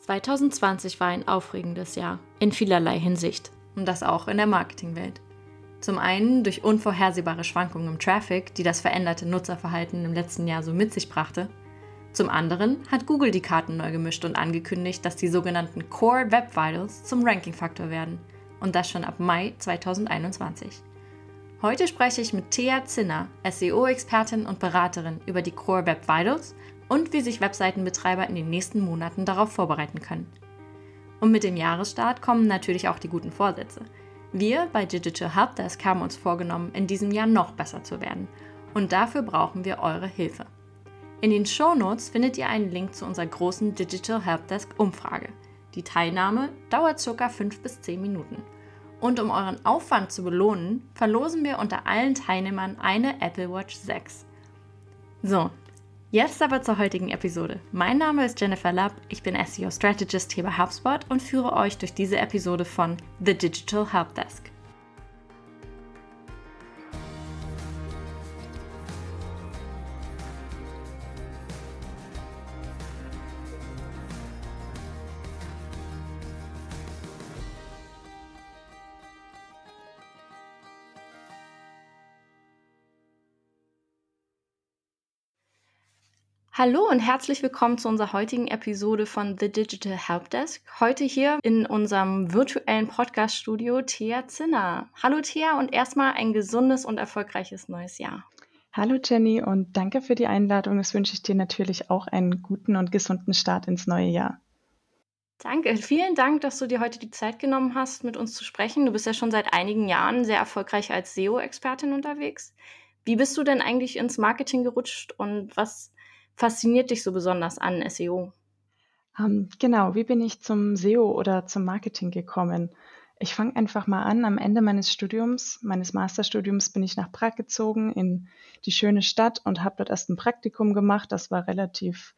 2020 war ein aufregendes Jahr in vielerlei Hinsicht und das auch in der Marketingwelt. Zum einen durch unvorhersehbare Schwankungen im Traffic, die das veränderte Nutzerverhalten im letzten Jahr so mit sich brachte. Zum anderen hat Google die Karten neu gemischt und angekündigt, dass die sogenannten Core Web Vitals zum Ranking-Faktor werden und das schon ab Mai 2021. Heute spreche ich mit Thea Zinner, SEO-Expertin und Beraterin über die Core Web Vitals und wie sich Webseitenbetreiber in den nächsten Monaten darauf vorbereiten können. Und mit dem Jahresstart kommen natürlich auch die guten Vorsätze. Wir bei Digital Helpdesk haben uns vorgenommen, in diesem Jahr noch besser zu werden. Und dafür brauchen wir eure Hilfe. In den Shownotes findet ihr einen Link zu unserer großen Digital Helpdesk Umfrage. Die Teilnahme dauert ca. 5 bis 10 Minuten. Und um euren Aufwand zu belohnen, verlosen wir unter allen Teilnehmern eine Apple Watch 6. So, Jetzt aber zur heutigen Episode. Mein Name ist Jennifer Lapp, ich bin SEO Strategist hier bei HubSpot und führe euch durch diese Episode von The Digital Helpdesk. Hallo und herzlich willkommen zu unserer heutigen Episode von The Digital Helpdesk. Heute hier in unserem virtuellen Podcast-Studio Thea Zinner. Hallo Thea und erstmal ein gesundes und erfolgreiches neues Jahr. Hallo Jenny und danke für die Einladung. Das wünsche ich dir natürlich auch einen guten und gesunden Start ins neue Jahr. Danke, vielen Dank, dass du dir heute die Zeit genommen hast, mit uns zu sprechen. Du bist ja schon seit einigen Jahren sehr erfolgreich als SEO-Expertin unterwegs. Wie bist du denn eigentlich ins Marketing gerutscht und was fasziniert dich so besonders an SEO? Um, ähm, genau, wie bin ich zum SEO oder zum Marketing gekommen? Ich fange einfach mal an. Am Ende meines Studiums, meines Masterstudiums, bin ich nach Prag gezogen in die schöne Stadt und habe dort erst ein Praktikum gemacht. Das war relativ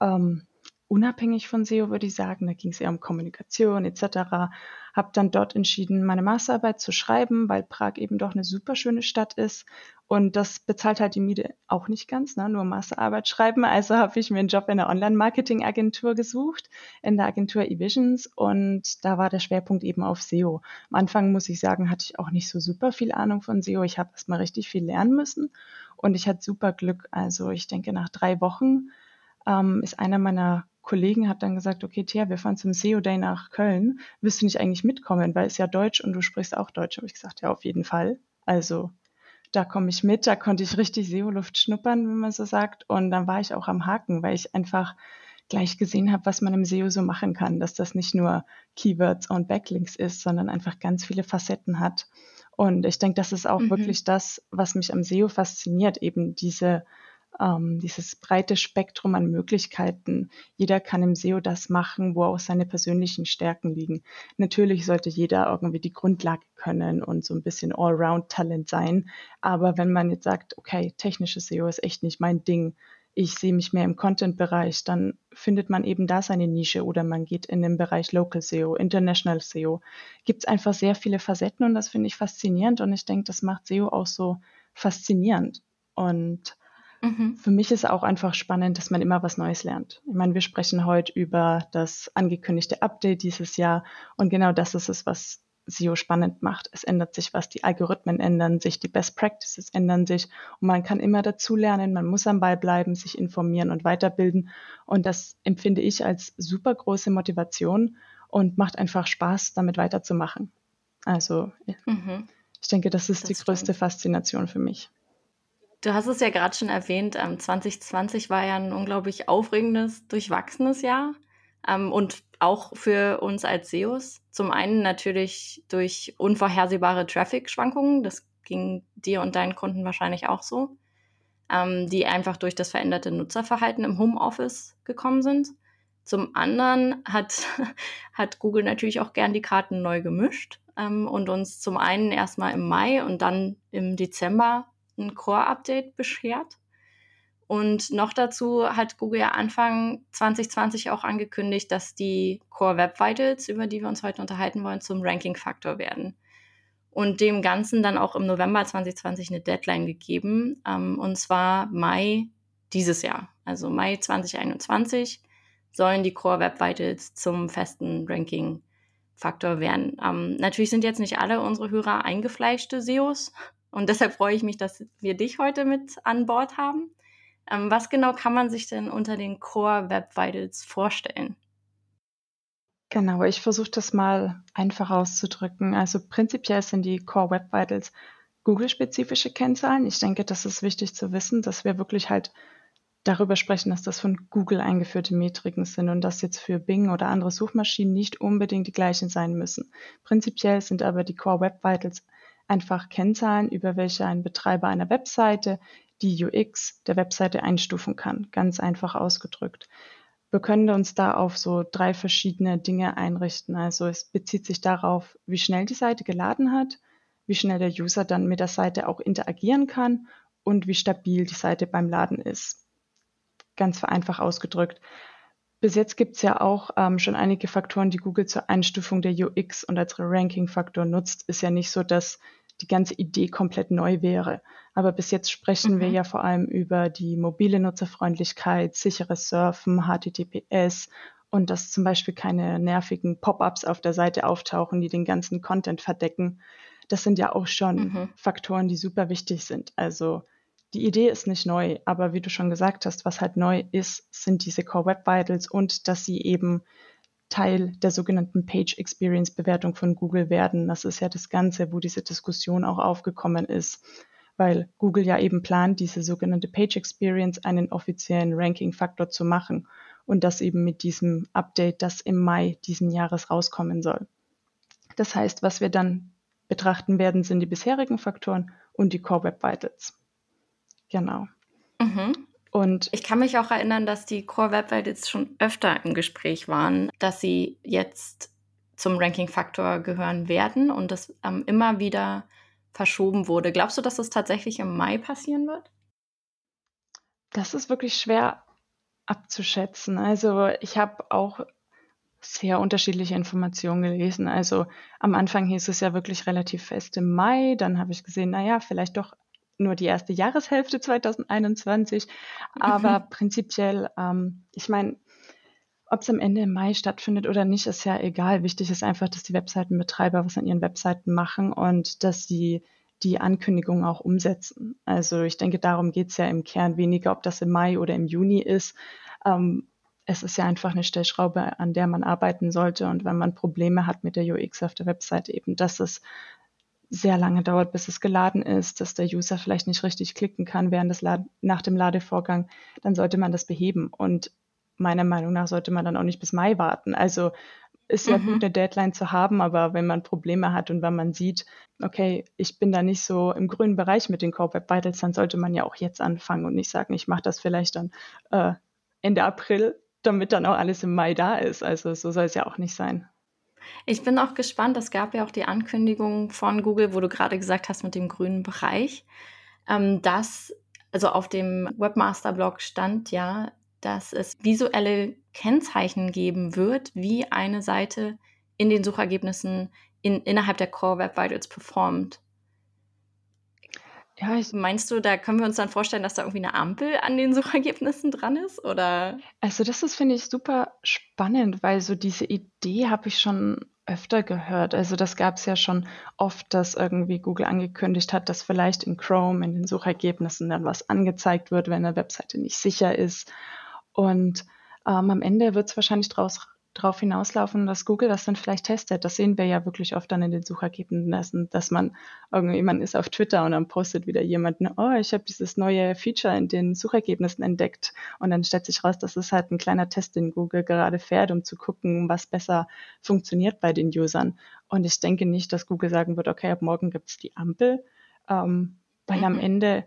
ähm, unabhängig von SEO, würde ich sagen. Da ging es eher um Kommunikation etc. Habe dann dort entschieden, meine Masterarbeit zu schreiben, weil Prag eben doch eine super schöne Stadt ist. Und das bezahlt halt die Miete auch nicht ganz, ne? nur Masterarbeit schreiben. Also habe ich mir einen Job in der Online-Marketing-Agentur gesucht, in der Agentur eVisions. Und da war der Schwerpunkt eben auf SEO. Am Anfang, muss ich sagen, hatte ich auch nicht so super viel Ahnung von SEO. Ich habe erst mal richtig viel lernen müssen. Und ich hatte super Glück. Also ich denke, nach drei Wochen ähm, ist einer meiner Kollegen hat dann gesagt, okay, Thea, wir fahren zum SEO Day nach Köln. Willst du nicht eigentlich mitkommen? Weil es ja Deutsch und du sprichst auch Deutsch. Habe ich gesagt, ja, auf jeden Fall. Also da komme ich mit, da konnte ich richtig SEO-Luft schnuppern, wenn man so sagt. Und dann war ich auch am Haken, weil ich einfach gleich gesehen habe, was man im SEO so machen kann, dass das nicht nur Keywords und Backlinks ist, sondern einfach ganz viele Facetten hat. Und ich denke, das ist auch mhm. wirklich das, was mich am SEO fasziniert, eben diese ähm, dieses breite Spektrum an Möglichkeiten. Jeder kann im SEO das machen, wo auch seine persönlichen Stärken liegen. Natürlich sollte jeder irgendwie die Grundlage können und so ein bisschen Allround-Talent sein. Aber wenn man jetzt sagt, okay, technisches SEO ist echt nicht mein Ding, ich sehe mich mehr im Content-Bereich, dann findet man eben da seine Nische oder man geht in den Bereich Local SEO, International SEO. Gibt es einfach sehr viele Facetten und das finde ich faszinierend und ich denke, das macht SEO auch so faszinierend. Und Mhm. Für mich ist auch einfach spannend, dass man immer was Neues lernt. Ich meine, wir sprechen heute über das angekündigte Update dieses Jahr und genau das ist es, was SEO spannend macht. Es ändert sich was, die Algorithmen ändern sich, die Best Practices ändern sich und man kann immer dazu lernen, man muss am Ball bleiben, sich informieren und weiterbilden und das empfinde ich als super große Motivation und macht einfach Spaß, damit weiterzumachen. Also mhm. ich denke, das ist das die größte stimmt. Faszination für mich. Du hast es ja gerade schon erwähnt, 2020 ähm, war ja ein unglaublich aufregendes, durchwachsenes Jahr. Ähm, und auch für uns als SEOs. Zum einen natürlich durch unvorhersehbare Traffic-Schwankungen. Das ging dir und deinen Kunden wahrscheinlich auch so. Ähm, die einfach durch das veränderte Nutzerverhalten im Homeoffice gekommen sind. Zum anderen hat, hat Google natürlich auch gern die Karten neu gemischt und uns zum einen erstmal im Mai und dann im Dezember ein Core-Update beschert. Und noch dazu hat Google ja Anfang 2020 auch angekündigt, dass die Core Web Vitals, über die wir uns heute unterhalten wollen, zum Ranking-Faktor werden. Und dem Ganzen dann auch im November 2020 eine Deadline gegeben, ähm, und zwar Mai dieses Jahr, also Mai 2021 sollen die Core Web Vitals zum festen Ranking-Faktor werden. Ähm, natürlich sind jetzt nicht alle unsere Hörer eingefleischte SEOs und deshalb freue ich mich, dass wir dich heute mit an Bord haben. Ähm, was genau kann man sich denn unter den Core Web Vitals vorstellen? Genau, ich versuche das mal einfach auszudrücken. Also prinzipiell sind die Core Web Vitals Google-spezifische Kennzahlen. Ich denke, das ist wichtig zu wissen, dass wir wirklich halt darüber sprechen, dass das von Google eingeführte Metriken sind und dass jetzt für Bing oder andere Suchmaschinen nicht unbedingt die gleichen sein müssen. Prinzipiell sind aber die Core Web Vitals einfach Kennzahlen, über welche ein Betreiber einer Webseite die UX der Webseite einstufen kann, ganz einfach ausgedrückt. Wir können uns da auf so drei verschiedene Dinge einrichten. Also es bezieht sich darauf, wie schnell die Seite geladen hat, wie schnell der User dann mit der Seite auch interagieren kann und wie stabil die Seite beim Laden ist. Ganz vereinfacht ausgedrückt. Bis jetzt gibt es ja auch ähm, schon einige Faktoren, die Google zur Einstufung der UX und als Ranking-Faktor nutzt. Ist ja nicht so, dass die ganze Idee komplett neu wäre. Aber bis jetzt sprechen mhm. wir ja vor allem über die mobile Nutzerfreundlichkeit, sicheres Surfen, HTTPS und dass zum Beispiel keine nervigen Pop-ups auf der Seite auftauchen, die den ganzen Content verdecken. Das sind ja auch schon mhm. Faktoren, die super wichtig sind. Also die Idee ist nicht neu, aber wie du schon gesagt hast, was halt neu ist, sind diese Core Web Vitals und dass sie eben Teil der sogenannten Page Experience Bewertung von Google werden. Das ist ja das Ganze, wo diese Diskussion auch aufgekommen ist, weil Google ja eben plant, diese sogenannte Page Experience einen offiziellen Ranking-Faktor zu machen und das eben mit diesem Update, das im Mai diesen Jahres rauskommen soll. Das heißt, was wir dann betrachten werden, sind die bisherigen Faktoren und die Core Web Vitals. Genau. Mhm. Und ich kann mich auch erinnern, dass die Core Web Vitals schon öfter im Gespräch waren, dass sie jetzt zum Ranking-Faktor gehören werden und das ähm, immer wieder verschoben wurde. Glaubst du, dass das tatsächlich im Mai passieren wird? Das ist wirklich schwer abzuschätzen. Also ich habe auch sehr unterschiedliche Informationen gelesen. Also am Anfang hieß es ja wirklich relativ fest im Mai, dann habe ich gesehen, naja, vielleicht doch nur die erste Jahreshälfte 2021. Aber mhm. prinzipiell, ähm, ich meine, ob es am Ende im Mai stattfindet oder nicht, ist ja egal. Wichtig ist einfach, dass die Webseitenbetreiber was an ihren Webseiten machen und dass sie die Ankündigung auch umsetzen. Also ich denke, darum geht es ja im Kern weniger, ob das im Mai oder im Juni ist. Ähm, es ist ja einfach eine Stellschraube, an der man arbeiten sollte. Und wenn man Probleme hat mit der UX auf der Webseite, eben, dass es sehr lange dauert, bis es geladen ist, dass der User vielleicht nicht richtig klicken kann während des Lad nach dem Ladevorgang, dann sollte man das beheben. Und meiner Meinung nach sollte man dann auch nicht bis Mai warten. Also ist ja mhm. gut, eine Deadline zu haben, aber wenn man Probleme hat und wenn man sieht, okay, ich bin da nicht so im grünen Bereich mit den Core Web Vitals, dann sollte man ja auch jetzt anfangen und nicht sagen, ich mache das vielleicht dann äh, Ende April, damit dann auch alles im Mai da ist. Also so soll es ja auch nicht sein. Ich bin auch gespannt. Es gab ja auch die Ankündigung von Google, wo du gerade gesagt hast mit dem grünen Bereich, ähm, dass also auf dem Webmaster-Blog stand ja, dass es visuelle Kennzeichen geben wird, wie eine Seite in den Suchergebnissen in, innerhalb der Core Web Vitals performt. Ja, Meinst du, da können wir uns dann vorstellen, dass da irgendwie eine Ampel an den Suchergebnissen dran ist? Oder? Also, das ist, finde ich, super spannend, weil so diese Idee habe ich schon öfter gehört. Also, das gab es ja schon oft, dass irgendwie Google angekündigt hat, dass vielleicht in Chrome in den Suchergebnissen dann was angezeigt wird, wenn eine Webseite nicht sicher ist. Und ähm, am Ende wird es wahrscheinlich draus darauf hinauslaufen, dass Google das dann vielleicht testet. Das sehen wir ja wirklich oft dann in den Suchergebnissen, dass man irgendwie, man ist auf Twitter und dann postet wieder jemand, oh, ich habe dieses neue Feature in den Suchergebnissen entdeckt. Und dann stellt sich raus, dass es halt ein kleiner Test, den Google gerade fährt, um zu gucken, was besser funktioniert bei den Usern. Und ich denke nicht, dass Google sagen wird, okay, ab morgen gibt's die Ampel, ähm, weil mhm. am Ende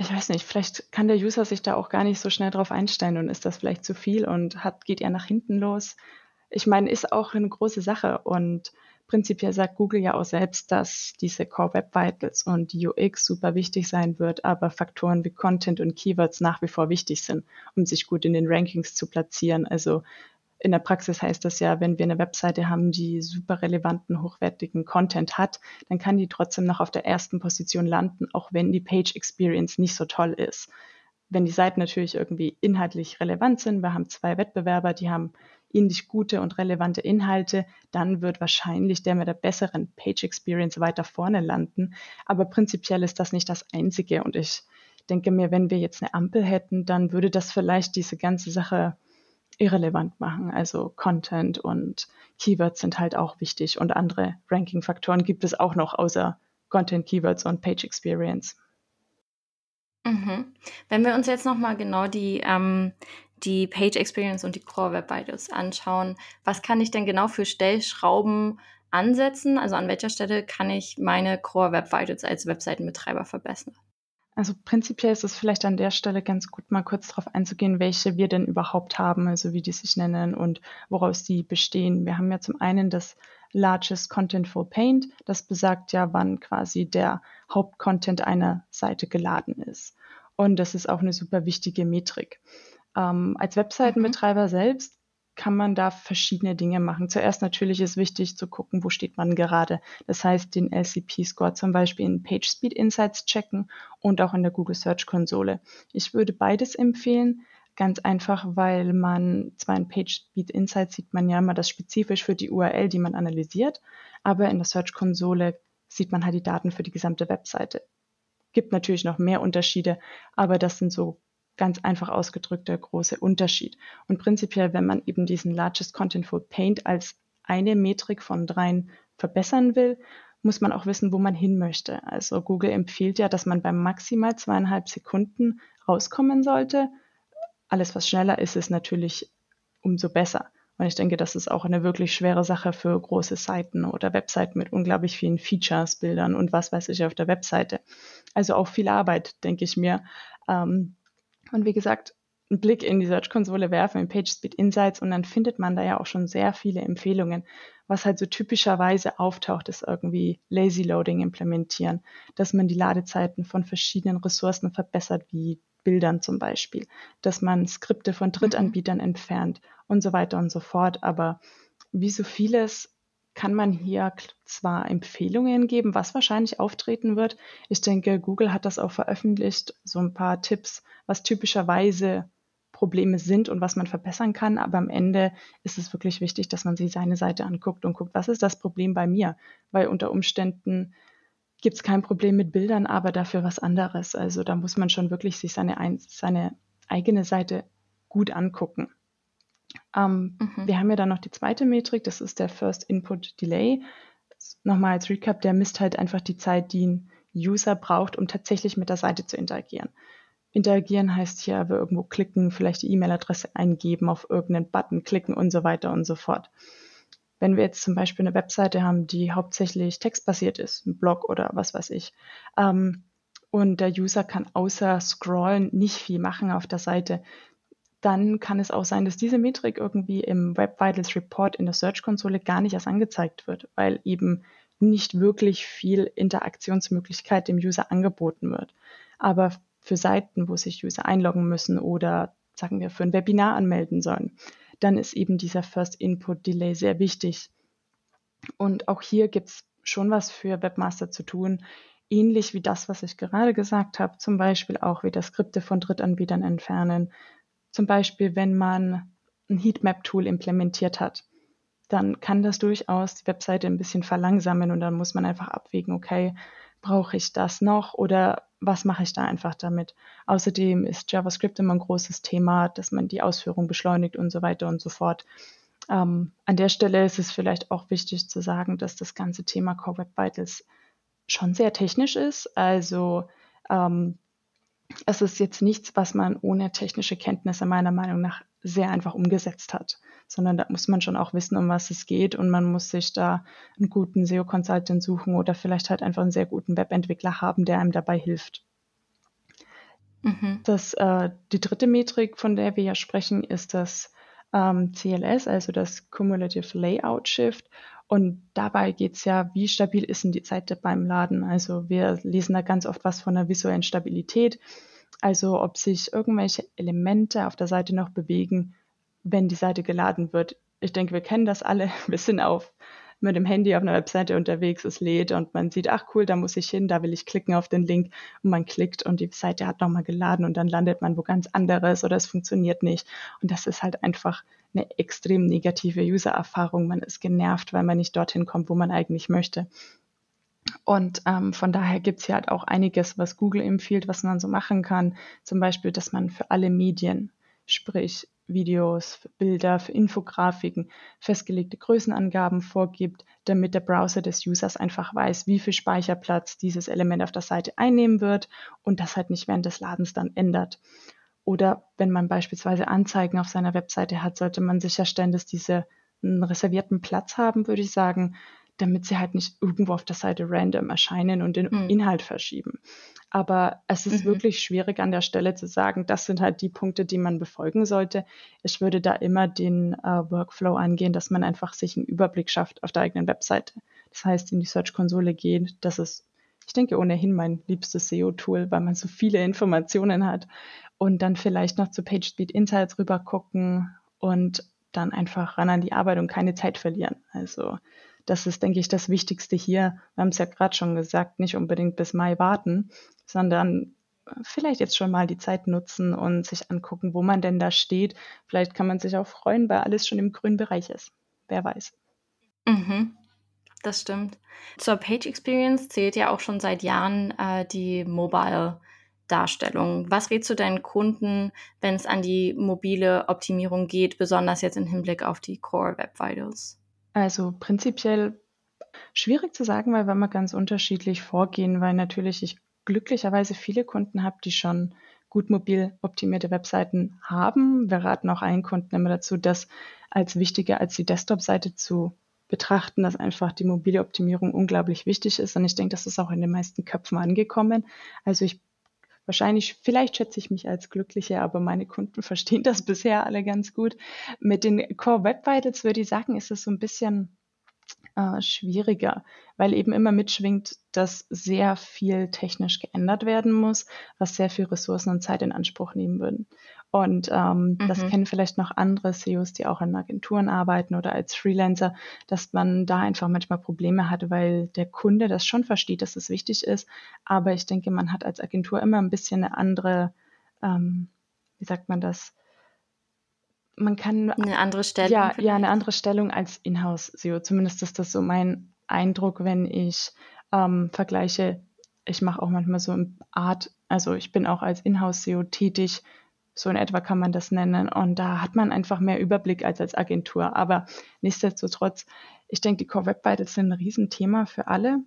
ich weiß nicht, vielleicht kann der User sich da auch gar nicht so schnell drauf einstellen und ist das vielleicht zu viel und hat, geht er nach hinten los. Ich meine, ist auch eine große Sache und prinzipiell sagt Google ja auch selbst, dass diese Core Web Vitals und UX super wichtig sein wird, aber Faktoren wie Content und Keywords nach wie vor wichtig sind, um sich gut in den Rankings zu platzieren. Also in der Praxis heißt das ja, wenn wir eine Webseite haben, die super relevanten, hochwertigen Content hat, dann kann die trotzdem noch auf der ersten Position landen, auch wenn die Page Experience nicht so toll ist. wenn die Seiten natürlich irgendwie inhaltlich relevant sind, wir haben zwei Wettbewerber, die haben ähnlich gute und relevante Inhalte, dann wird wahrscheinlich der mit der besseren Page Experience weiter vorne landen. Aber prinzipiell ist das nicht das Einzige. Und ich denke mir, wenn wir jetzt eine Ampel hätten, dann würde das vielleicht diese ganze Sache irrelevant machen. Also Content und Keywords sind halt auch wichtig und andere Ranking-Faktoren gibt es auch noch außer Content, Keywords und Page Experience. Mhm. Wenn wir uns jetzt nochmal genau die, ähm, die Page Experience und die Core Web Vitals anschauen, was kann ich denn genau für Stellschrauben ansetzen? Also an welcher Stelle kann ich meine Core Web Vitals als Webseitenbetreiber verbessern? Also prinzipiell ist es vielleicht an der Stelle ganz gut, mal kurz darauf einzugehen, welche wir denn überhaupt haben, also wie die sich nennen und woraus die bestehen. Wir haben ja zum einen das Largest Contentful Paint, das besagt ja, wann quasi der Hauptcontent einer Seite geladen ist. Und das ist auch eine super wichtige Metrik. Ähm, als Webseitenbetreiber mhm. selbst kann man da verschiedene Dinge machen. Zuerst natürlich ist wichtig zu gucken, wo steht man gerade. Das heißt, den LCP-Score zum Beispiel in PageSpeed Insights checken und auch in der Google Search Konsole. Ich würde beides empfehlen. Ganz einfach, weil man zwar in PageSpeed Insights sieht man ja immer das spezifisch für die URL, die man analysiert, aber in der Search Konsole sieht man halt die Daten für die gesamte Webseite. Gibt natürlich noch mehr Unterschiede, aber das sind so ganz einfach ausgedrückt der große Unterschied. Und prinzipiell, wenn man eben diesen Largest Contentful Paint als eine Metrik von dreien verbessern will, muss man auch wissen, wo man hin möchte. Also Google empfiehlt ja, dass man bei maximal zweieinhalb Sekunden rauskommen sollte. Alles, was schneller ist, ist natürlich umso besser. Und ich denke, das ist auch eine wirklich schwere Sache für große Seiten oder Webseiten mit unglaublich vielen Features, Bildern und was weiß ich auf der Webseite. Also auch viel Arbeit, denke ich mir. Ähm, und wie gesagt, einen Blick in die Search-Konsole werfen, in PageSpeed Insights und dann findet man da ja auch schon sehr viele Empfehlungen. Was halt so typischerweise auftaucht, ist irgendwie Lazy Loading implementieren, dass man die Ladezeiten von verschiedenen Ressourcen verbessert, wie Bildern zum Beispiel, dass man Skripte von Drittanbietern entfernt und so weiter und so fort. Aber wie so vieles kann man hier zwar Empfehlungen geben, was wahrscheinlich auftreten wird. Ich denke, Google hat das auch veröffentlicht, so ein paar Tipps, was typischerweise Probleme sind und was man verbessern kann. Aber am Ende ist es wirklich wichtig, dass man sich seine Seite anguckt und guckt, was ist das Problem bei mir? Weil unter Umständen gibt es kein Problem mit Bildern, aber dafür was anderes. Also da muss man schon wirklich sich seine, seine eigene Seite gut angucken. Ähm, mhm. Wir haben ja dann noch die zweite Metrik, das ist der First Input Delay. Nochmal als Recap, der misst halt einfach die Zeit, die ein User braucht, um tatsächlich mit der Seite zu interagieren. Interagieren heißt hier, wir irgendwo klicken, vielleicht die E-Mail-Adresse eingeben, auf irgendeinen Button klicken und so weiter und so fort. Wenn wir jetzt zum Beispiel eine Webseite haben, die hauptsächlich textbasiert ist, ein Blog oder was weiß ich, ähm, und der User kann außer Scrollen nicht viel machen auf der Seite, dann kann es auch sein, dass diese Metrik irgendwie im Web Vitals Report in der Search-Konsole gar nicht erst angezeigt wird, weil eben nicht wirklich viel Interaktionsmöglichkeit dem User angeboten wird. Aber für Seiten, wo sich User einloggen müssen oder sagen wir für ein Webinar anmelden sollen, dann ist eben dieser First Input Delay sehr wichtig. Und auch hier gibt es schon was für Webmaster zu tun, ähnlich wie das, was ich gerade gesagt habe, zum Beispiel auch wieder Skripte von Drittanbietern entfernen, zum Beispiel, wenn man ein Heatmap-Tool implementiert hat, dann kann das durchaus die Webseite ein bisschen verlangsamen und dann muss man einfach abwägen, okay, brauche ich das noch oder was mache ich da einfach damit? Außerdem ist JavaScript immer ein großes Thema, dass man die Ausführung beschleunigt und so weiter und so fort. Ähm, an der Stelle ist es vielleicht auch wichtig zu sagen, dass das ganze Thema Core Web Vitals schon sehr technisch ist. Also ähm, es ist jetzt nichts, was man ohne technische Kenntnisse meiner Meinung nach sehr einfach umgesetzt hat, sondern da muss man schon auch wissen, um was es geht und man muss sich da einen guten SEO-Consultant suchen oder vielleicht halt einfach einen sehr guten Webentwickler haben, der einem dabei hilft. Mhm. Das, äh, die dritte Metrik, von der wir ja sprechen, ist das ähm, CLS, also das Cumulative Layout Shift. Und dabei geht es ja, wie stabil ist denn die Seite beim Laden? Also wir lesen da ganz oft was von der visuellen Stabilität. Also ob sich irgendwelche Elemente auf der Seite noch bewegen, wenn die Seite geladen wird. Ich denke, wir kennen das alle. Wir sind auf mit dem Handy auf einer Webseite unterwegs, es lädt und man sieht, ach cool, da muss ich hin, da will ich klicken auf den Link und man klickt und die Seite hat nochmal geladen und dann landet man wo ganz anderes oder es funktioniert nicht. Und das ist halt einfach eine extrem negative User-Erfahrung. Man ist genervt, weil man nicht dorthin kommt, wo man eigentlich möchte. Und ähm, von daher gibt es hier halt auch einiges, was Google empfiehlt, was man so machen kann. Zum Beispiel, dass man für alle Medien, sprich Videos, Bilder, Infografiken festgelegte Größenangaben vorgibt, damit der Browser des Users einfach weiß, wie viel Speicherplatz dieses Element auf der Seite einnehmen wird und das halt nicht während des Ladens dann ändert. Oder wenn man beispielsweise Anzeigen auf seiner Webseite hat, sollte man sicherstellen, dass diese einen reservierten Platz haben, würde ich sagen, damit sie halt nicht irgendwo auf der Seite random erscheinen und den mhm. Inhalt verschieben. Aber es ist mhm. wirklich schwierig an der Stelle zu sagen, das sind halt die Punkte, die man befolgen sollte. Ich würde da immer den äh, Workflow angehen, dass man einfach sich einen Überblick schafft auf der eigenen Webseite. Das heißt, in die Search-Konsole gehen. Das ist, ich denke, ohnehin mein liebstes SEO-Tool, weil man so viele Informationen hat. Und dann vielleicht noch zu PageSpeed Insights rüber gucken und dann einfach ran an die Arbeit und keine Zeit verlieren. Also das ist, denke ich, das Wichtigste hier. Wir haben es ja gerade schon gesagt, nicht unbedingt bis Mai warten, sondern vielleicht jetzt schon mal die Zeit nutzen und sich angucken, wo man denn da steht. Vielleicht kann man sich auch freuen, weil alles schon im grünen Bereich ist. Wer weiß. Mhm, das stimmt. Zur Page Experience zählt ja auch schon seit Jahren äh, die Mobile. Darstellung. Was rätst du deinen Kunden, wenn es an die mobile Optimierung geht, besonders jetzt im Hinblick auf die Core Web Vitals? Also prinzipiell schwierig zu sagen, weil wir mal ganz unterschiedlich vorgehen, weil natürlich ich glücklicherweise viele Kunden habe, die schon gut mobil optimierte Webseiten haben. Wir raten auch allen Kunden immer dazu, das als wichtiger als die Desktop-Seite zu betrachten, dass einfach die mobile Optimierung unglaublich wichtig ist. Und ich denke, das ist auch in den meisten Köpfen angekommen. Also ich wahrscheinlich, vielleicht schätze ich mich als Glückliche, aber meine Kunden verstehen das bisher alle ganz gut. Mit den Core Web Vitals würde ich sagen, ist es so ein bisschen äh, schwieriger, weil eben immer mitschwingt, dass sehr viel technisch geändert werden muss, was sehr viel Ressourcen und Zeit in Anspruch nehmen würden. Und ähm, mhm. das kennen vielleicht noch andere CEOs, die auch in Agenturen arbeiten oder als Freelancer, dass man da einfach manchmal Probleme hat, weil der Kunde das schon versteht, dass es wichtig ist. Aber ich denke, man hat als Agentur immer ein bisschen eine andere, ähm, wie sagt man das? Man kann eine andere Stellung. Ja, ja, eine andere Stellung als Inhouse-SEO. Zumindest ist das so mein Eindruck, wenn ich ähm, vergleiche. Ich mache auch manchmal so eine Art, also ich bin auch als Inhouse-SEO tätig, so in etwa kann man das nennen. Und da hat man einfach mehr Überblick als als Agentur. Aber nichtsdestotrotz, ich denke, die Core Web Vitals sind ein Riesenthema für alle.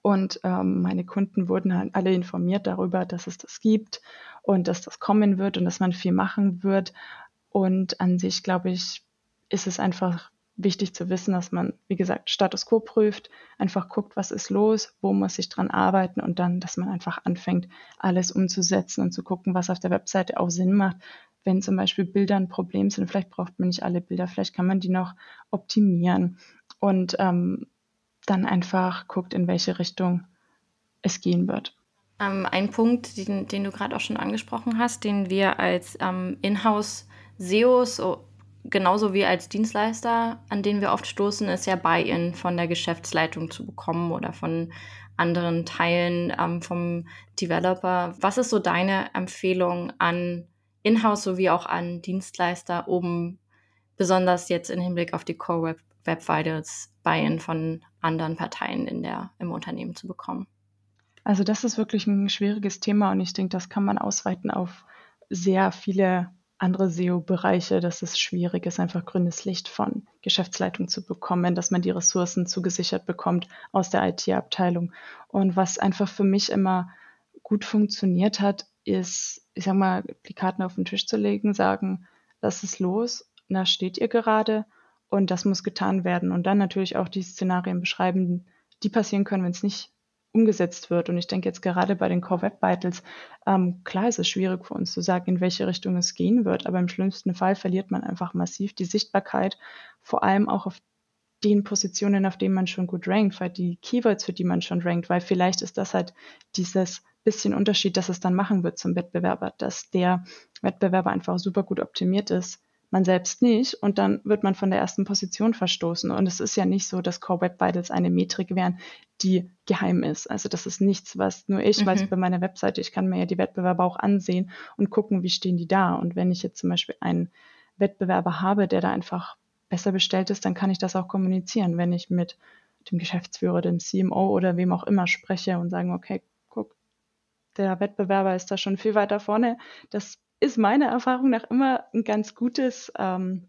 Und ähm, meine Kunden wurden halt alle informiert darüber, dass es das gibt und dass das kommen wird und dass man viel machen wird. Und an sich, glaube ich, ist es einfach wichtig zu wissen, dass man, wie gesagt, Status quo prüft, einfach guckt, was ist los, wo muss ich dran arbeiten und dann, dass man einfach anfängt, alles umzusetzen und zu gucken, was auf der Webseite auch Sinn macht. Wenn zum Beispiel Bilder ein Problem sind, vielleicht braucht man nicht alle Bilder, vielleicht kann man die noch optimieren und ähm, dann einfach guckt, in welche Richtung es gehen wird. Ähm, ein Punkt, den, den du gerade auch schon angesprochen hast, den wir als ähm, Inhouse-SEOs genauso wie als Dienstleister, an den wir oft stoßen, ist ja Buy-in von der Geschäftsleitung zu bekommen oder von anderen Teilen ähm, vom Developer. Was ist so deine Empfehlung an Inhouse sowie auch an Dienstleister, um besonders jetzt im Hinblick auf die Core Web, Web Vitals Buy-in von anderen Parteien in der, im Unternehmen zu bekommen? Also das ist wirklich ein schwieriges Thema und ich denke, das kann man ausweiten auf sehr viele andere SEO-Bereiche, dass es schwierig ist, einfach grünes Licht von Geschäftsleitung zu bekommen, dass man die Ressourcen zugesichert bekommt aus der IT-Abteilung. Und was einfach für mich immer gut funktioniert hat, ist, ich sag mal, die Karten auf den Tisch zu legen, sagen, das ist los, da steht ihr gerade und das muss getan werden. Und dann natürlich auch die Szenarien beschreiben, die passieren können, wenn es nicht umgesetzt wird. Und ich denke jetzt gerade bei den Core Web Vitals, ähm, klar ist es schwierig für uns zu sagen, in welche Richtung es gehen wird, aber im schlimmsten Fall verliert man einfach massiv die Sichtbarkeit, vor allem auch auf den Positionen, auf denen man schon gut rankt, weil die Keywords, für die man schon rankt, weil vielleicht ist das halt dieses bisschen Unterschied, dass es dann machen wird zum Wettbewerber, dass der Wettbewerber einfach super gut optimiert ist, man selbst nicht und dann wird man von der ersten Position verstoßen. Und es ist ja nicht so, dass Core Web Vitals eine Metrik wären, die geheim ist. Also das ist nichts, was nur ich mhm. weiß über meine Webseite. Ich kann mir ja die Wettbewerber auch ansehen und gucken, wie stehen die da. Und wenn ich jetzt zum Beispiel einen Wettbewerber habe, der da einfach besser bestellt ist, dann kann ich das auch kommunizieren, wenn ich mit dem Geschäftsführer, dem CMO oder wem auch immer spreche und sagen, okay, guck, der Wettbewerber ist da schon viel weiter vorne. Das ist meiner Erfahrung nach immer ein ganz gutes ähm,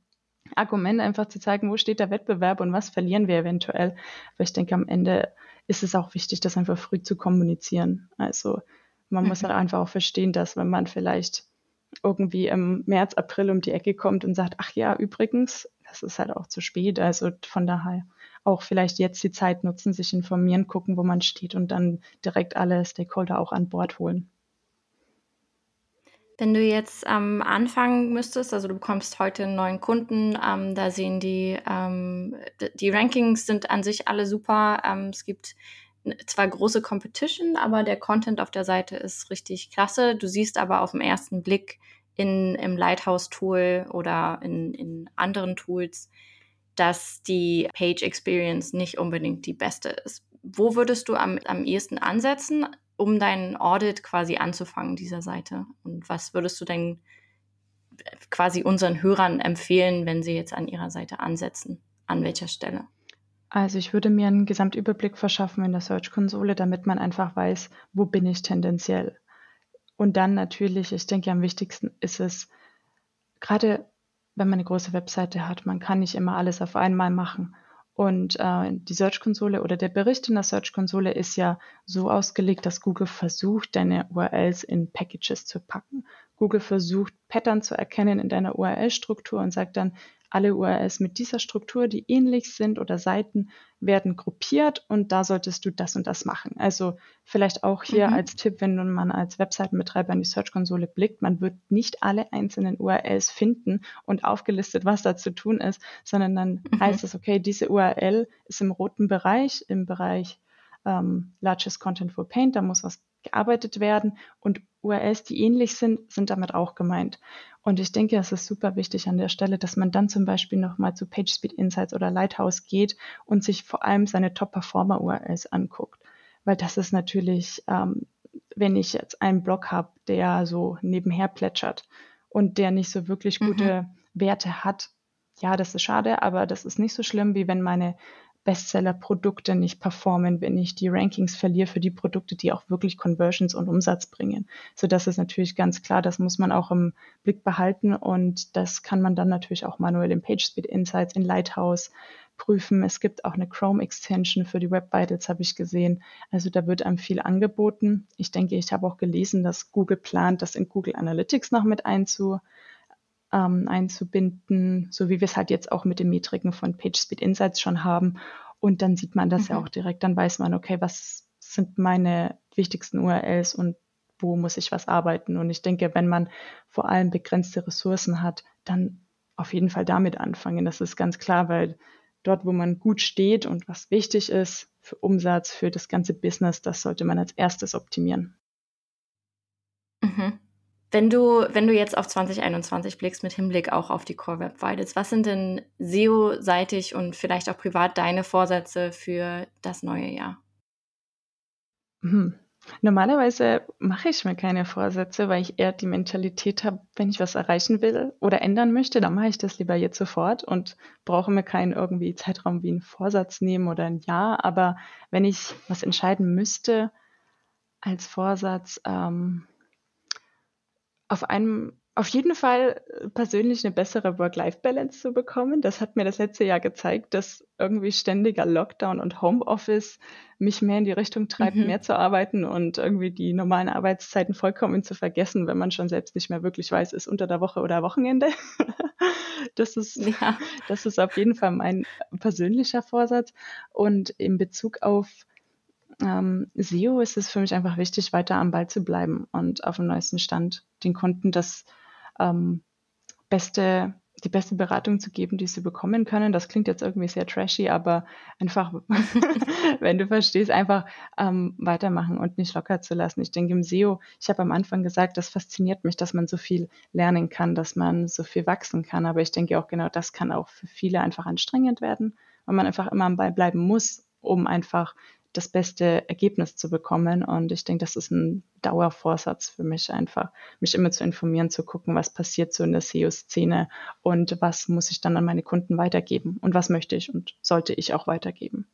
Argument, einfach zu zeigen, wo steht der Wettbewerb und was verlieren wir eventuell. Aber ich denke, am Ende ist es auch wichtig, das einfach früh zu kommunizieren. Also man mhm. muss halt einfach auch verstehen, dass wenn man vielleicht irgendwie im März, April um die Ecke kommt und sagt, ach ja, übrigens, das ist halt auch zu spät. Also von daher auch vielleicht jetzt die Zeit nutzen, sich informieren, gucken, wo man steht und dann direkt alle Stakeholder auch an Bord holen. Wenn du jetzt ähm, anfangen müsstest, also du bekommst heute einen neuen Kunden, ähm, da sehen die, ähm, die Rankings sind an sich alle super. Ähm, es gibt zwar große Competition, aber der Content auf der Seite ist richtig klasse. Du siehst aber auf den ersten Blick in, im Lighthouse-Tool oder in, in anderen Tools, dass die Page Experience nicht unbedingt die beste ist. Wo würdest du am, am ehesten ansetzen? Um deinen Audit quasi anzufangen, dieser Seite? Und was würdest du denn quasi unseren Hörern empfehlen, wenn sie jetzt an ihrer Seite ansetzen? An welcher Stelle? Also ich würde mir einen Gesamtüberblick verschaffen in der Search-Konsole, damit man einfach weiß, wo bin ich tendenziell. Und dann natürlich, ich denke, am wichtigsten ist es, gerade wenn man eine große Webseite hat, man kann nicht immer alles auf einmal machen. Und äh, die Search-Konsole oder der Bericht in der Search-Konsole ist ja so ausgelegt, dass Google versucht, deine URLs in Packages zu packen. Google versucht, Pattern zu erkennen in deiner URL-Struktur und sagt dann, alle URLs mit dieser Struktur, die ähnlich sind oder Seiten, werden gruppiert und da solltest du das und das machen. Also vielleicht auch hier mhm. als Tipp, wenn man als Webseitenbetreiber in die Search-Konsole blickt, man wird nicht alle einzelnen URLs finden und aufgelistet, was da zu tun ist, sondern dann mhm. heißt es, okay, diese URL ist im roten Bereich, im Bereich ähm, Largest Content for Paint, da muss was gearbeitet werden und URLs, die ähnlich sind, sind damit auch gemeint. Und ich denke, es ist super wichtig an der Stelle, dass man dann zum Beispiel nochmal zu PageSpeed Insights oder Lighthouse geht und sich vor allem seine Top-Performer-URLs anguckt. Weil das ist natürlich, ähm, wenn ich jetzt einen Blog habe, der so nebenher plätschert und der nicht so wirklich mhm. gute mhm. Werte hat, ja, das ist schade, aber das ist nicht so schlimm, wie wenn meine Bestseller-Produkte nicht performen, wenn ich die Rankings verliere für die Produkte, die auch wirklich Conversions und Umsatz bringen. So das ist natürlich ganz klar, das muss man auch im Blick behalten und das kann man dann natürlich auch manuell in PageSpeed Insights in Lighthouse prüfen. Es gibt auch eine Chrome Extension für die Web Vitals, habe ich gesehen. Also da wird einem viel angeboten. Ich denke, ich habe auch gelesen, dass Google plant, das in Google Analytics noch mit einzu ähm, einzubinden, so wie wir es halt jetzt auch mit den Metriken von PageSpeed Insights schon haben. Und dann sieht man das mhm. ja auch direkt. Dann weiß man, okay, was sind meine wichtigsten URLs und wo muss ich was arbeiten. Und ich denke, wenn man vor allem begrenzte Ressourcen hat, dann auf jeden Fall damit anfangen. Das ist ganz klar, weil dort, wo man gut steht und was wichtig ist für Umsatz, für das ganze Business, das sollte man als erstes optimieren. Wenn du, wenn du jetzt auf 2021 blickst, mit Hinblick auch auf die Core Web Vitals, was sind denn SEO-seitig und vielleicht auch privat deine Vorsätze für das neue Jahr? Hm. Normalerweise mache ich mir keine Vorsätze, weil ich eher die Mentalität habe, wenn ich was erreichen will oder ändern möchte, dann mache ich das lieber jetzt sofort und brauche mir keinen irgendwie Zeitraum wie einen Vorsatz nehmen oder ein Jahr. Aber wenn ich was entscheiden müsste als Vorsatz, ähm, auf einem auf jeden Fall äh, persönlich eine bessere Work-Life-Balance zu bekommen. Das hat mir das letzte Jahr gezeigt, dass irgendwie ständiger Lockdown und Homeoffice mich mehr in die Richtung treibt, mhm. mehr zu arbeiten und irgendwie die normalen Arbeitszeiten vollkommen zu vergessen, wenn man schon selbst nicht mehr wirklich weiß, ist unter der Woche oder Wochenende. das ist, ja. das ist auf jeden Fall mein persönlicher Vorsatz. Und in Bezug auf ähm, SEO ist es für mich einfach wichtig, weiter am Ball zu bleiben und auf dem neuesten Stand den Kunden das ähm, Beste die beste Beratung zu geben, die sie bekommen können. Das klingt jetzt irgendwie sehr trashy, aber einfach, wenn du verstehst, einfach ähm, weitermachen und nicht locker zu lassen. Ich denke im SEO, ich habe am Anfang gesagt, das fasziniert mich, dass man so viel lernen kann, dass man so viel wachsen kann. Aber ich denke auch genau, das kann auch für viele einfach anstrengend werden, weil man einfach immer am Ball bleiben muss, um einfach das beste Ergebnis zu bekommen. Und ich denke, das ist ein Dauervorsatz für mich einfach, mich immer zu informieren, zu gucken, was passiert so in der SEO-Szene und was muss ich dann an meine Kunden weitergeben und was möchte ich und sollte ich auch weitergeben.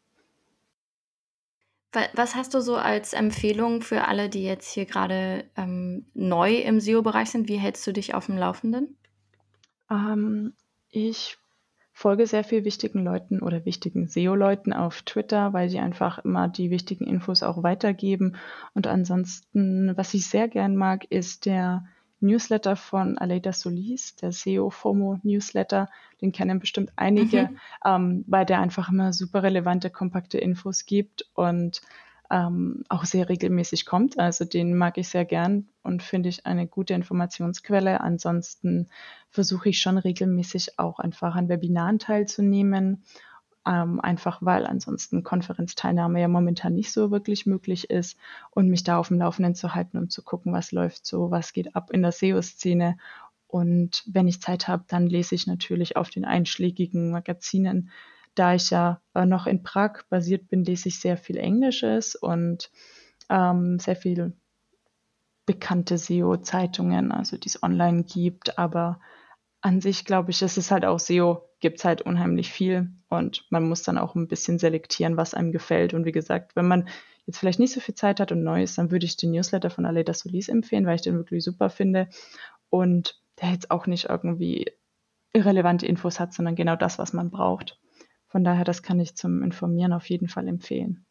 Was hast du so als Empfehlung für alle, die jetzt hier gerade ähm, neu im SEO-Bereich sind? Wie hältst du dich auf dem Laufenden? Ähm, ich folge sehr viel wichtigen Leuten oder wichtigen SEO-Leuten auf Twitter, weil sie einfach immer die wichtigen Infos auch weitergeben. Und ansonsten, was ich sehr gern mag, ist der Newsletter von Aleida Solis, der SEO FOMO Newsletter. Den kennen bestimmt einige, mhm. ähm, weil der einfach immer super relevante, kompakte Infos gibt und ähm, auch sehr regelmäßig kommt. Also den mag ich sehr gern und finde ich eine gute Informationsquelle. Ansonsten versuche ich schon regelmäßig auch einfach an Webinaren teilzunehmen. Ähm, einfach weil ansonsten Konferenzteilnahme ja momentan nicht so wirklich möglich ist und mich da auf dem Laufenden zu halten, um zu gucken, was läuft so, was geht ab in der SEO-Szene und wenn ich Zeit habe, dann lese ich natürlich auf den einschlägigen Magazinen da ich ja äh, noch in Prag basiert bin, lese ich sehr viel Englisches und ähm, sehr viel bekannte SEO-Zeitungen, also die es online gibt. Aber an sich glaube ich, es ist halt auch SEO, gibt es halt unheimlich viel und man muss dann auch ein bisschen selektieren, was einem gefällt. Und wie gesagt, wenn man jetzt vielleicht nicht so viel Zeit hat und neu ist, dann würde ich den Newsletter von Aleda Solis empfehlen, weil ich den wirklich super finde und der jetzt auch nicht irgendwie irrelevante Infos hat, sondern genau das, was man braucht. Von daher, das kann ich zum Informieren auf jeden Fall empfehlen.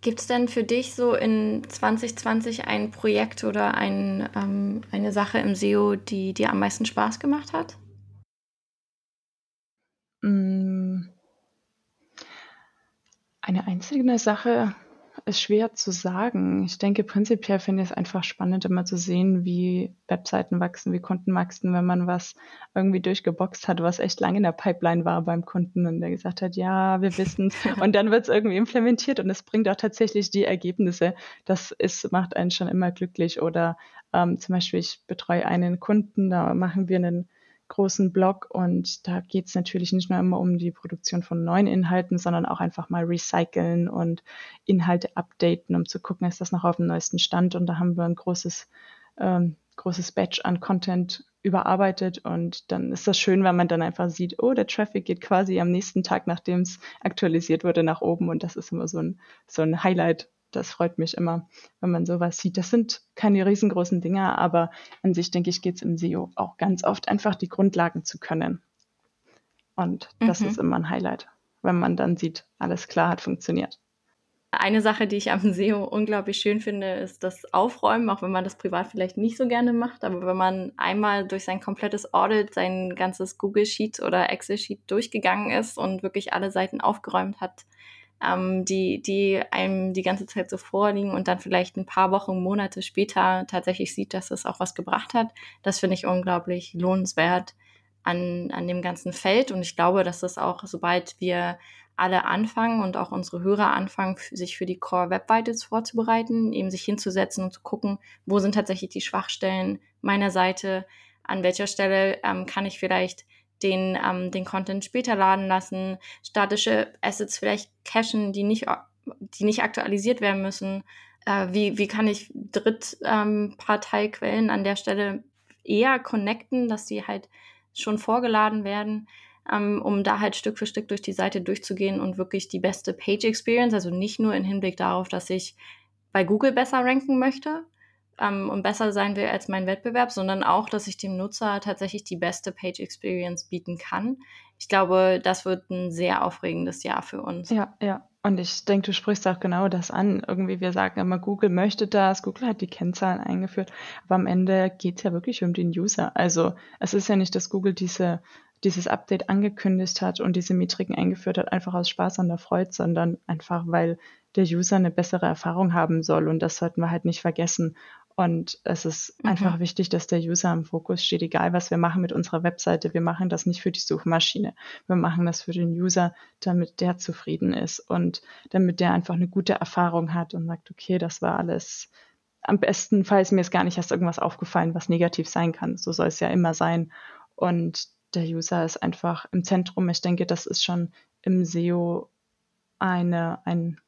Gibt es denn für dich so in 2020 ein Projekt oder ein, ähm, eine Sache im SEO, die dir am meisten Spaß gemacht hat? Mm. Eine einzelne Sache ist schwer zu sagen. Ich denke, prinzipiell finde ich es einfach spannend, immer zu sehen, wie Webseiten wachsen, wie Kunden wachsen, wenn man was irgendwie durchgeboxt hat, was echt lange in der Pipeline war beim Kunden und der gesagt hat, ja, wir wissen. Und dann wird es irgendwie implementiert und es bringt auch tatsächlich die Ergebnisse. Das ist, macht einen schon immer glücklich. Oder ähm, zum Beispiel, ich betreue einen Kunden, da machen wir einen großen Blog und da geht es natürlich nicht nur immer um die Produktion von neuen Inhalten, sondern auch einfach mal recyceln und Inhalte updaten, um zu gucken, ist das noch auf dem neuesten Stand. Und da haben wir ein großes, ähm, großes Batch an Content überarbeitet und dann ist das schön, wenn man dann einfach sieht, oh, der Traffic geht quasi am nächsten Tag, nachdem es aktualisiert wurde, nach oben. Und das ist immer so ein, so ein Highlight das freut mich immer, wenn man sowas sieht. Das sind keine riesengroßen Dinge, aber an sich, denke ich, geht es im SEO auch ganz oft einfach die Grundlagen zu können. Und das mhm. ist immer ein Highlight, wenn man dann sieht, alles klar hat funktioniert. Eine Sache, die ich am SEO unglaublich schön finde, ist das Aufräumen, auch wenn man das privat vielleicht nicht so gerne macht. Aber wenn man einmal durch sein komplettes Audit, sein ganzes Google Sheet oder Excel Sheet durchgegangen ist und wirklich alle Seiten aufgeräumt hat, ähm, die, die einem die ganze Zeit so vorliegen und dann vielleicht ein paar Wochen, Monate später tatsächlich sieht, dass es auch was gebracht hat. Das finde ich unglaublich lohnenswert an, an dem ganzen Feld. Und ich glaube, dass das auch, sobald wir alle anfangen und auch unsere Hörer anfangen, sich für die Core Web Vitals vorzubereiten, eben sich hinzusetzen und zu gucken, wo sind tatsächlich die Schwachstellen meiner Seite, an welcher Stelle ähm, kann ich vielleicht den, ähm, den Content später laden lassen, statische Assets vielleicht cachen, die nicht, die nicht aktualisiert werden müssen. Äh, wie, wie kann ich Drittparteiquellen ähm, an der Stelle eher connecten, dass die halt schon vorgeladen werden, ähm, um da halt Stück für Stück durch die Seite durchzugehen und wirklich die beste Page Experience, also nicht nur im Hinblick darauf, dass ich bei Google besser ranken möchte, ähm, und besser sein will als mein Wettbewerb, sondern auch, dass ich dem Nutzer tatsächlich die beste Page Experience bieten kann. Ich glaube, das wird ein sehr aufregendes Jahr für uns. Ja, ja. Und ich denke, du sprichst auch genau das an. Irgendwie, wir sagen immer, Google möchte das, Google hat die Kennzahlen eingeführt, aber am Ende geht es ja wirklich um den User. Also es ist ja nicht, dass Google diese dieses Update angekündigt hat und diese Metriken eingeführt hat, einfach aus Spaß an der Freude, sondern einfach, weil der User eine bessere Erfahrung haben soll. Und das sollten wir halt nicht vergessen. Und es ist mhm. einfach wichtig, dass der User im Fokus steht, egal was wir machen mit unserer Webseite. Wir machen das nicht für die Suchmaschine. Wir machen das für den User, damit der zufrieden ist und damit der einfach eine gute Erfahrung hat und sagt, okay, das war alles. Am besten Fall mir ist gar nicht erst irgendwas aufgefallen, was negativ sein kann. So soll es ja immer sein. Und der User ist einfach im Zentrum. Ich denke, das ist schon im SEO eine, ein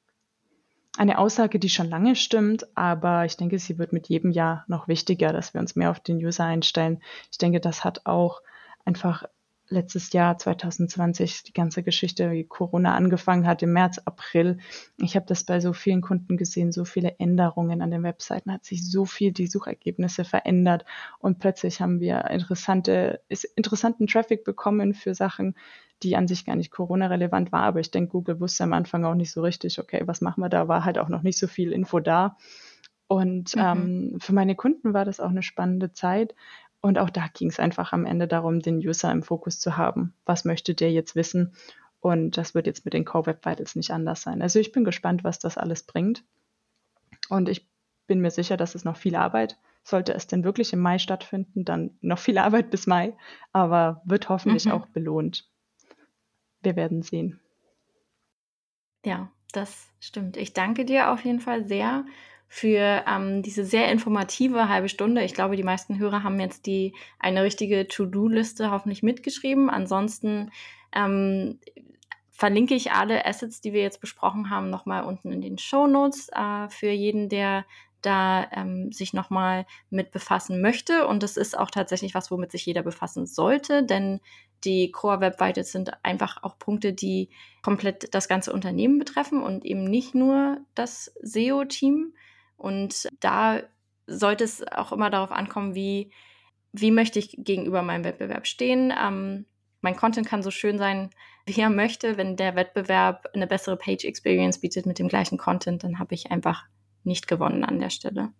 eine Aussage, die schon lange stimmt, aber ich denke, sie wird mit jedem Jahr noch wichtiger, dass wir uns mehr auf den User einstellen. Ich denke, das hat auch einfach letztes Jahr 2020 die ganze Geschichte, wie Corona angefangen hat im März, April. Ich habe das bei so vielen Kunden gesehen, so viele Änderungen an den Webseiten, hat sich so viel die Suchergebnisse verändert und plötzlich haben wir interessante, interessanten Traffic bekommen für Sachen, die an sich gar nicht Corona-relevant war. Aber ich denke, Google wusste am Anfang auch nicht so richtig, okay, was machen wir da? War halt auch noch nicht so viel Info da. Und mhm. ähm, für meine Kunden war das auch eine spannende Zeit. Und auch da ging es einfach am Ende darum, den User im Fokus zu haben. Was möchte der jetzt wissen? Und das wird jetzt mit den Core Web Vitals nicht anders sein. Also ich bin gespannt, was das alles bringt. Und ich bin mir sicher, dass es noch viel Arbeit. Sollte es denn wirklich im Mai stattfinden, dann noch viel Arbeit bis Mai, aber wird hoffentlich mhm. auch belohnt wir werden sehen. Ja, das stimmt. Ich danke dir auf jeden Fall sehr für ähm, diese sehr informative halbe Stunde. Ich glaube, die meisten Hörer haben jetzt die eine richtige To-Do-Liste hoffentlich mitgeschrieben. Ansonsten ähm, verlinke ich alle Assets, die wir jetzt besprochen haben, nochmal unten in den Show Notes äh, für jeden, der da ähm, sich nochmal mit befassen möchte. Und das ist auch tatsächlich was, womit sich jeder befassen sollte, denn die Core Web Vitals sind einfach auch Punkte, die komplett das ganze Unternehmen betreffen und eben nicht nur das SEO-Team. Und da sollte es auch immer darauf ankommen, wie, wie möchte ich gegenüber meinem Wettbewerb stehen. Ähm, mein Content kann so schön sein, wie er möchte. Wenn der Wettbewerb eine bessere Page Experience bietet mit dem gleichen Content, dann habe ich einfach nicht gewonnen an der Stelle.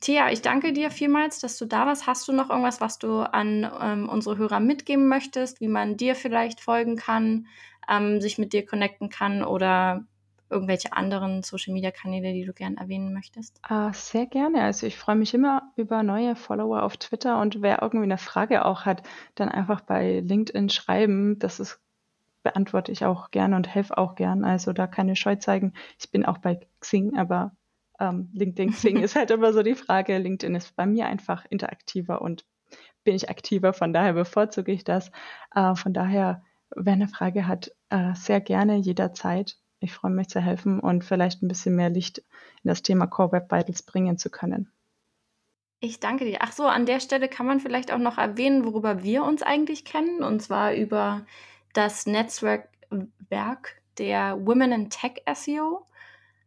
Tia, ich danke dir vielmals, dass du da warst. Hast du noch irgendwas, was du an ähm, unsere Hörer mitgeben möchtest, wie man dir vielleicht folgen kann, ähm, sich mit dir connecten kann oder irgendwelche anderen Social-Media-Kanäle, die du gerne erwähnen möchtest? Uh, sehr gerne. Also ich freue mich immer über neue Follower auf Twitter und wer irgendwie eine Frage auch hat, dann einfach bei LinkedIn schreiben. Das ist beantworte ich auch gerne und helfe auch gern. Also da keine Scheu zeigen. Ich bin auch bei Xing, aber ähm, LinkedIn Xing ist halt immer so die Frage. LinkedIn ist bei mir einfach interaktiver und bin ich aktiver, von daher bevorzuge ich das. Äh, von daher, wer eine Frage hat, äh, sehr gerne jederzeit. Ich freue mich zu helfen und vielleicht ein bisschen mehr Licht in das Thema Core Web Vitals bringen zu können. Ich danke dir. Ach so, an der Stelle kann man vielleicht auch noch erwähnen, worüber wir uns eigentlich kennen, und zwar über das Netzwerk der Women in Tech SEO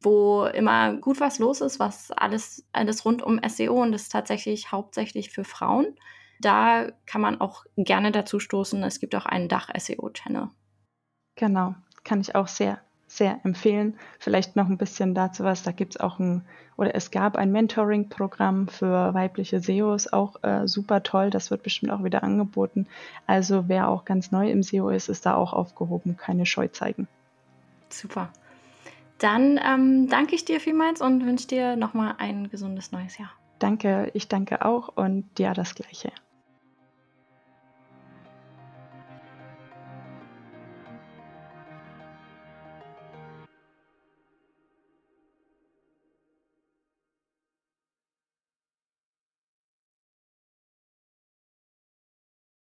wo immer gut was los ist, was alles, alles rund um SEO und das ist tatsächlich hauptsächlich für Frauen. Da kann man auch gerne dazu stoßen. Es gibt auch einen Dach-SEO-Channel. Genau, kann ich auch sehr, sehr empfehlen. Vielleicht noch ein bisschen dazu was. Da gibt es auch ein, oder es gab ein Mentoring-Programm für weibliche SEOs, auch äh, super toll. Das wird bestimmt auch wieder angeboten. Also wer auch ganz neu im SEO ist, ist da auch aufgehoben. Keine Scheu zeigen. Super. Dann ähm, danke ich dir vielmals und wünsche dir nochmal ein gesundes neues Jahr. Danke, ich danke auch und dir das Gleiche.